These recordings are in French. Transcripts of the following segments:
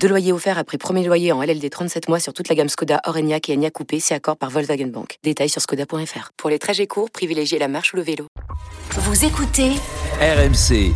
Deux loyers offerts après premier loyer en LLD 37 mois sur toute la gamme Skoda, Orenia et Enya Coupé, c'est accord par Volkswagen Bank. Détails sur skoda.fr. Pour les trajets courts, privilégiez la marche ou le vélo. Vous écoutez RMC.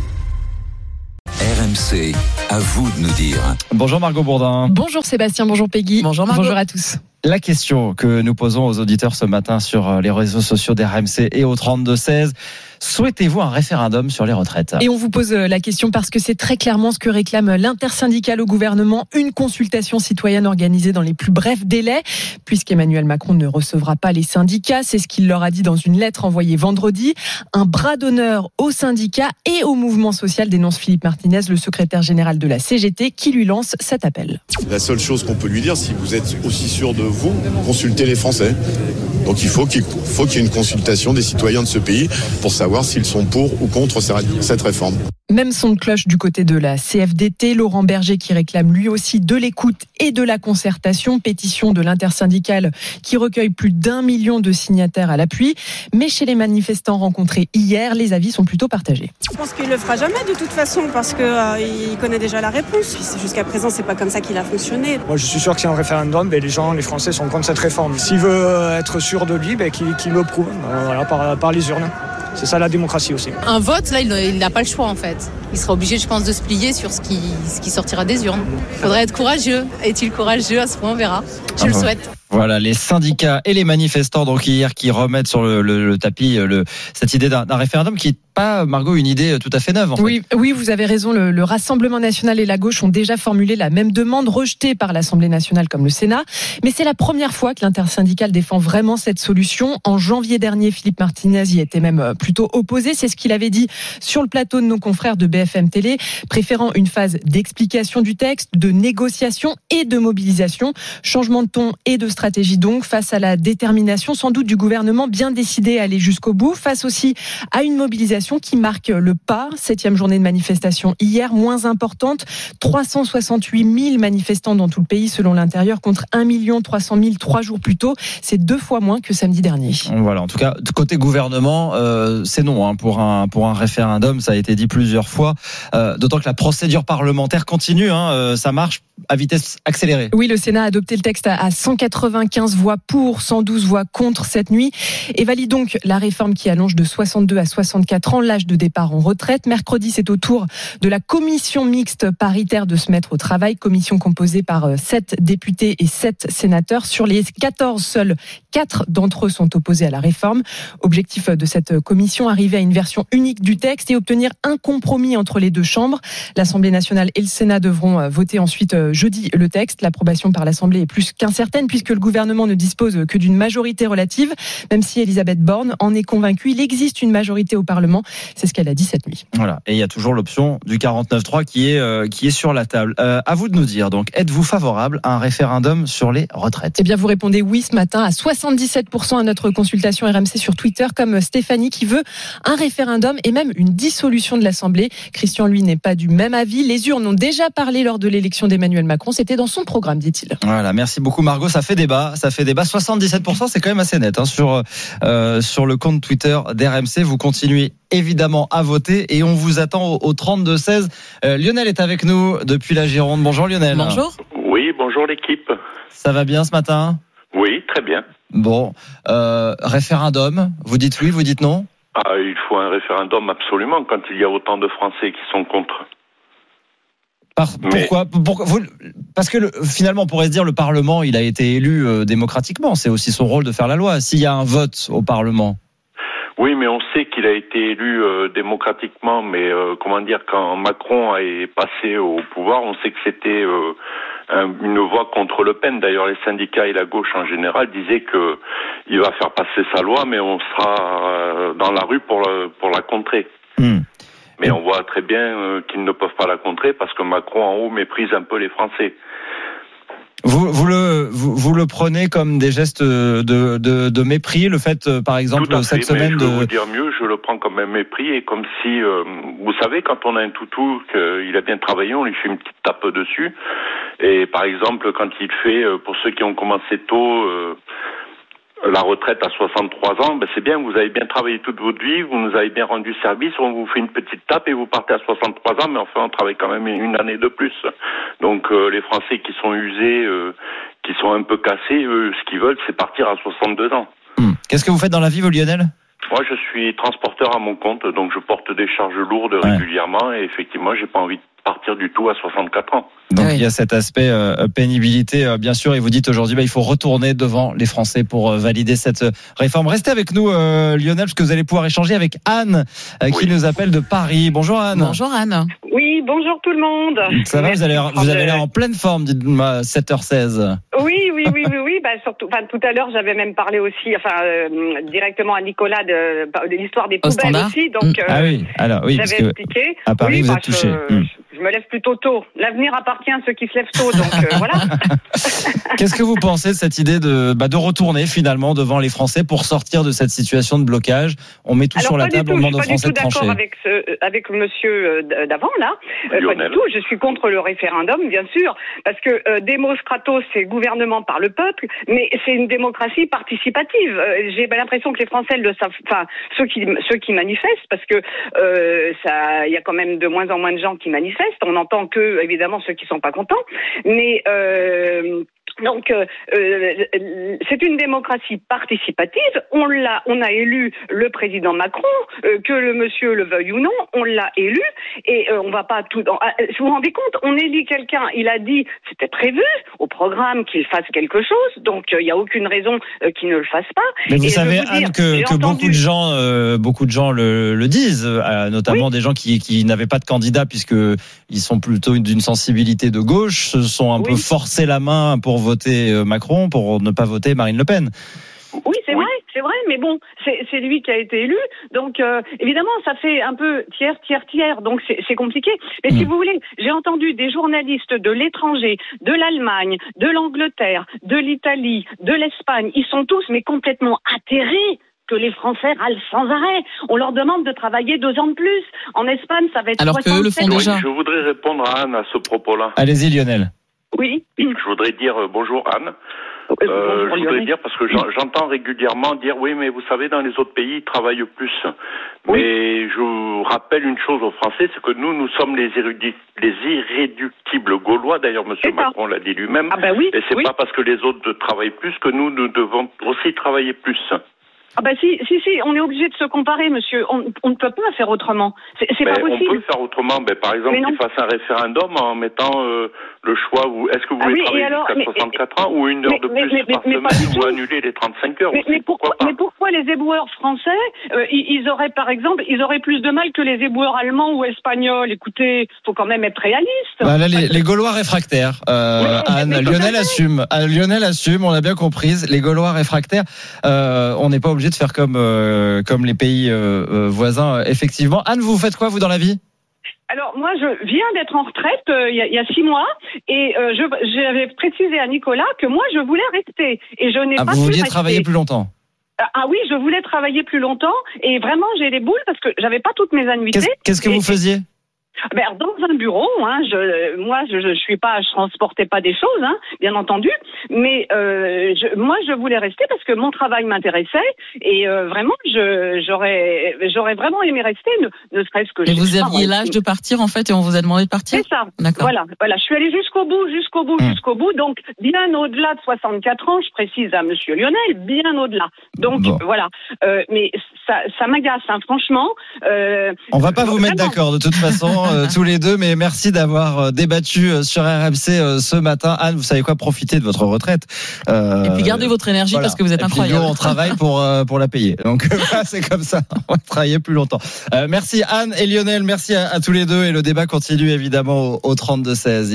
RMC, à vous de nous dire. Bonjour Margot Bourdin. Bonjour Sébastien, bonjour Peggy. Bonjour Margot. Bonjour à tous. La question que nous posons aux auditeurs ce matin sur les réseaux sociaux d'RMC et au 32-16, souhaitez-vous un référendum sur les retraites? Et on vous pose la question parce que c'est très clairement ce que réclame l'intersyndicale au gouvernement, une consultation citoyenne organisée dans les plus brefs délais, puisqu'Emmanuel Macron ne recevra pas les syndicats, c'est ce qu'il leur a dit dans une lettre envoyée vendredi. Un bras d'honneur aux syndicats et au mouvement social dénonce Philippe Martinez, le secrétaire général de la CGT, qui lui lance cet appel. La seule chose qu'on peut lui dire, si vous êtes aussi sûr de vous, consultez les Français. Donc il faut qu'il y ait une consultation des citoyens de ce pays pour savoir s'ils sont pour ou contre cette réforme. Même son de cloche du côté de la CFDT, Laurent Berger qui réclame lui aussi de l'écoute et de la concertation, pétition de l'intersyndicale qui recueille plus d'un million de signataires à l'appui. Mais chez les manifestants rencontrés hier, les avis sont plutôt partagés. Je pense qu'il le fera jamais de toute façon parce que euh, connaît déjà la réponse. Jusqu'à présent, c'est pas comme ça qu'il a fonctionné. Moi, je suis sûr que c'est un référendum, mais les gens, les Français sont contre cette réforme. S'il veut être sûr de lui, ben, qu'il le prouve euh, voilà, par, par les urnes. C'est ça la démocratie aussi. Un vote, là, il n'a pas le choix en fait. Il sera obligé, je pense, de se plier sur ce qui, ce qui sortira des urnes. Il faudrait être courageux. Est-il courageux? À ce point On verra. Je le souhaite. Voilà, les syndicats et les manifestants, donc hier, qui remettent sur le, le, le tapis le, cette idée d'un référendum qui n'est pas, Margot, une idée tout à fait neuve. En fait. Oui, oui, vous avez raison. Le, le, Rassemblement national et la gauche ont déjà formulé la même demande, rejetée par l'Assemblée nationale comme le Sénat. Mais c'est la première fois que l'intersyndicale défend vraiment cette solution. En janvier dernier, Philippe Martinez y était même plutôt opposé. C'est ce qu'il avait dit sur le plateau de nos confrères de BFM Télé, préférant une phase d'explication du texte, de négociation et de mobilisation. Changement de ton et de stratégie donc face à la détermination sans doute du gouvernement bien décidé à aller jusqu'au bout, face aussi à une mobilisation qui marque le pas. Septième journée de manifestation hier, moins importante. 368 000 manifestants dans tout le pays selon l'intérieur contre 1 300 000 trois jours plus tôt. C'est deux fois moins que samedi dernier. Voilà, en tout cas, côté gouvernement, euh, c'est non hein, pour, un, pour un référendum, ça a été dit plusieurs fois. Euh, D'autant que la procédure parlementaire continue, hein, euh, ça marche à vitesse accélérée. Oui, le Sénat a adopté le texte à 195 voix pour, 112 voix contre cette nuit et valide donc la réforme qui allonge de 62 à 64 ans l'âge de départ en retraite. Mercredi, c'est au tour de la commission mixte paritaire de se mettre au travail, commission composée par 7 députés et 7 sénateurs. Sur les 14, seuls 4 d'entre eux sont opposés à la réforme. Objectif de cette commission, arriver à une version unique du texte et obtenir un compromis entre les deux chambres. L'Assemblée nationale et le Sénat devront voter ensuite jeudi le texte. L'approbation par l'Assemblée est plus qu'incertaine puisque le gouvernement ne dispose que d'une majorité relative, même si Elisabeth Borne en est convaincue. Il existe une majorité au Parlement. C'est ce qu'elle a dit cette nuit. Voilà. Et il y a toujours l'option du 49.3 qui est, euh, qui est sur la table. Euh, à vous de nous dire, donc, êtes-vous favorable à un référendum sur les retraites? Eh bien, vous répondez oui ce matin à 77% à notre consultation RMC sur Twitter, comme Stéphanie qui veut un référendum et même une dissolution de l'Assemblée. Christian, lui, n'est pas du même avis. Les urnes ont déjà parlé lors de l'élection d'Emmanuel Macron. C'était dans son programme, dit-il. Voilà, merci beaucoup Margot. Ça fait débat, ça fait débat. 77%, c'est quand même assez net hein, sur euh, sur le compte Twitter d'RMC. Vous continuez évidemment à voter et on vous attend au, au 32 16. Euh, Lionel est avec nous depuis la Gironde. Bonjour Lionel. Bonjour. Oui, bonjour l'équipe. Ça va bien ce matin? Oui, très bien. Bon, euh, référendum. Vous dites oui, vous dites non? Ah, il faut un référendum absolument quand il y a autant de Français qui sont contre. Par, pourquoi, pourquoi vous, Parce que le, finalement, on pourrait se dire le Parlement, il a été élu euh, démocratiquement. C'est aussi son rôle de faire la loi. S'il y a un vote au Parlement. Oui, mais on sait qu'il a été élu euh, démocratiquement. Mais euh, comment dire, quand Macron est passé au pouvoir, on sait que c'était un, une voix contre Le Pen. D'ailleurs, les syndicats et la gauche en général disaient que il va faire passer sa loi, mais on sera dans la rue pour, le, pour la contrer. Hmm. Mais on voit très bien euh, qu'ils ne peuvent pas la contrer parce que Macron en haut méprise un peu les Français. Vous, vous, le, vous, vous le prenez comme des gestes de, de, de mépris, le fait, euh, par exemple, Tout à cette fait, mais semaine je de. vous dire mieux, je le prends comme un mépris et comme si, euh, vous savez, quand on a un toutou, qu'il a bien travaillé, on lui fait une petite tape dessus. Et par exemple, quand il fait, pour ceux qui ont commencé tôt, euh, la retraite à 63 ans, ben c'est bien, vous avez bien travaillé toute votre vie, vous nous avez bien rendu service, on vous fait une petite tape et vous partez à 63 ans, mais enfin on travaille quand même une année de plus. Donc euh, les Français qui sont usés, euh, qui sont un peu cassés, eux, ce qu'ils veulent, c'est partir à 62 ans. Hmm. Qu'est-ce que vous faites dans la vie, vous, Lionel? Moi, je suis transporteur à mon compte, donc je porte des charges lourdes Ouais. régulièrement et effectivement, j'ai pas envie de partir du tout à 64 ans. Donc Oui. il y a cet aspect euh, pénibilité, euh, bien sûr, et vous dites aujourd'hui, bah, il faut retourner devant les Français pour euh, valider cette euh, réforme. Restez avec nous, euh, Lionel, parce que vous allez pouvoir échanger avec Anne, euh, qui Oui. nous appelle de Paris. Bonjour Anne. Bonjour Anne. Oui, bonjour tout le monde. Ça va, vous, allez, vous avez l'air en pleine forme, dites-moi, 7h16. Oui, oui, oui, oui, oui. Bah, surtout, enfin, tout à l'heure, j'avais même parlé aussi, enfin, euh, directement à Nicolas de, de l'histoire des Au poubelles standard. aussi. Donc, Mm. euh, ah oui, alors oui, parce j'avais que expliqué. à Paris, oui, vous bah, êtes touché. Je, Mm. Je me lève plutôt tôt. L'avenir appartient à ceux qui se lèvent tôt. Donc, euh, voilà. qu'est-ce que vous pensez de cette idée de, bah, de retourner finalement devant les Français pour sortir de cette situation de blocage? On met tout Alors, sur la pas du table, tout. on Je demande suis aux pas du Français tout de trancher. d'accord avec ce, euh, avec monsieur euh, d'avant, là. Euh, pas du tout. Je suis contre le référendum, bien sûr, parce que euh, Demos Kratos, c'est gouvernement par le peuple, mais c'est une démocratie participative. Euh, J'ai l'impression que les Français le savent, enfin, ceux qui, ceux qui manifestent, parce que euh, ça, il y a quand même de moins en moins de gens qui manifestent. On n'entend que, évidemment, ceux qui sont pas contents, mais euh, donc, euh, euh, c'est une démocratie participative. On l'a, on a élu le président Macron, euh, que le monsieur le veuille ou non, on l'a élu, et on va pas tout. Ah, vous vous rendez compte On élit quelqu'un. Il a dit, c'était prévu au programme qu'il fasse quelque chose, donc il n'y a aucune raison qu'il ne le fasse pas. Mais vous Et savez, dire, Anne, que, beaucoup de gens, beaucoup de gens le, le disent, notamment des gens qui, qui n'avaient pas de candidat puisque ils sont plutôt d'une sensibilité de gauche, se sont un Oui. peu forcé la main pour voter euh, Macron, pour ne pas voter Marine Le Pen. Oui, c'est Oui. vrai, c'est vrai, mais bon, c'est lui qui a été élu, donc euh, évidemment, ça fait un peu tiers, tiers, tiers, donc c'est compliqué. Mais si Mm. vous voulez, j'ai entendu des journalistes de l'étranger, de l'Allemagne, de l'Angleterre, de l'Italie, de l'Espagne, ils sont tous mais complètement atterrés que les Français râlent sans arrêt. On leur demande de travailler deux ans de plus. En Espagne, ça va être Alors qu'eux le font 67. Oui, déjà. je voudrais répondre à Anne à ce propos-là. Allez-y, Lionel. Oui. Je voudrais dire euh, bonjour Anne. Euh, Euh, je voudrais dire parce que j'en- j'entends régulièrement dire oui mais vous savez dans les autres pays ils travaillent plus. Mais je vous rappelle une chose aux Français c'est que nous nous sommes les irréductibles gaulois d'ailleurs Monsieur. Macron l'a dit lui-même. Ah ben oui. Et c'est oui. pas parce que les autres travaillent plus que nous nous devons aussi travailler plus. Ah bah si, si, si, on est obligé de se comparer, monsieur. On, on ne peut pas faire autrement. C'est Mais pas on possible. peut faire autrement. Ben, par exemple, Mais qu'ils fassent un référendum en mettant euh, le choix. Où, est-ce que vous Ah voulez oui, travailler jusqu'à mais- 64 ans ou une heure mais- de mais- plus mais- par mais- mais pas semaine ou annuler les 35 heures Mais, aussi, mais pourquoi, mais pourquoi les éboueurs français, euh, ils, ils auraient par exemple, ils auraient plus de mal que les éboueurs allemands ou espagnols? Écoutez, faut quand même être réaliste. Bah là, les, les Gaulois réfractaires. Euh, Oui, mais- Anne, mais Lionel assume. Ah, Lionel assume. On a bien compris. Les Gaulois réfractaires. Euh, on n'est pas obligé de faire comme euh, comme les pays euh, euh, voisins. Effectivement. Anne, vous faites quoi vous dans la vie? Alors moi, je viens d'être en retraite euh, il y, a- il y a six mois et je- j'avais précisé à Nicolas que moi, je voulais rester et je n'ai ah, pas Vous vouliez travailler plus longtemps? Ah, Ah oui, je voulais travailler plus longtemps et vraiment j'ai les boules parce que j'avais pas toutes mes annuités. Qu'est-ce que vous faisiez? Ben, dans un bureau, hein, je, moi, je, je suis pas, je transportais pas des choses, hein, bien entendu, mais euh, je, moi, je voulais rester parce que mon travail m'intéressait et euh, vraiment, j'aurais, j'aurais vraiment aimé rester, ne, ne serait-ce que. Et vous aviez l'âge de partir en fait et on vous a demandé de partir? C'est ça. D'accord. Voilà, voilà. Je suis allée jusqu'au bout, jusqu'au bout, Hmm. jusqu'au bout. Donc, bien au-delà de 64 ans, je précise à Monsieur Lionel, bien au-delà. Donc, Bon. voilà. Euh, mais ça, ça m'agace, hein, franchement. On va pas vous mettre d'accord de toute façon euh, tous les deux, mais merci d'avoir euh, débattu euh, sur RMC ce matin. Anne, vous savez quoi? Profitez de votre retraite. Et puis gardez votre énergie voilà. parce que vous êtes Et puis incroyable. nous, on travaille pour pour la payer. Donc c'est comme ça. On va travailler plus longtemps. Merci Anne et Lionel. Merci à, à tous les deux et le débat continue évidemment au, au 32 16.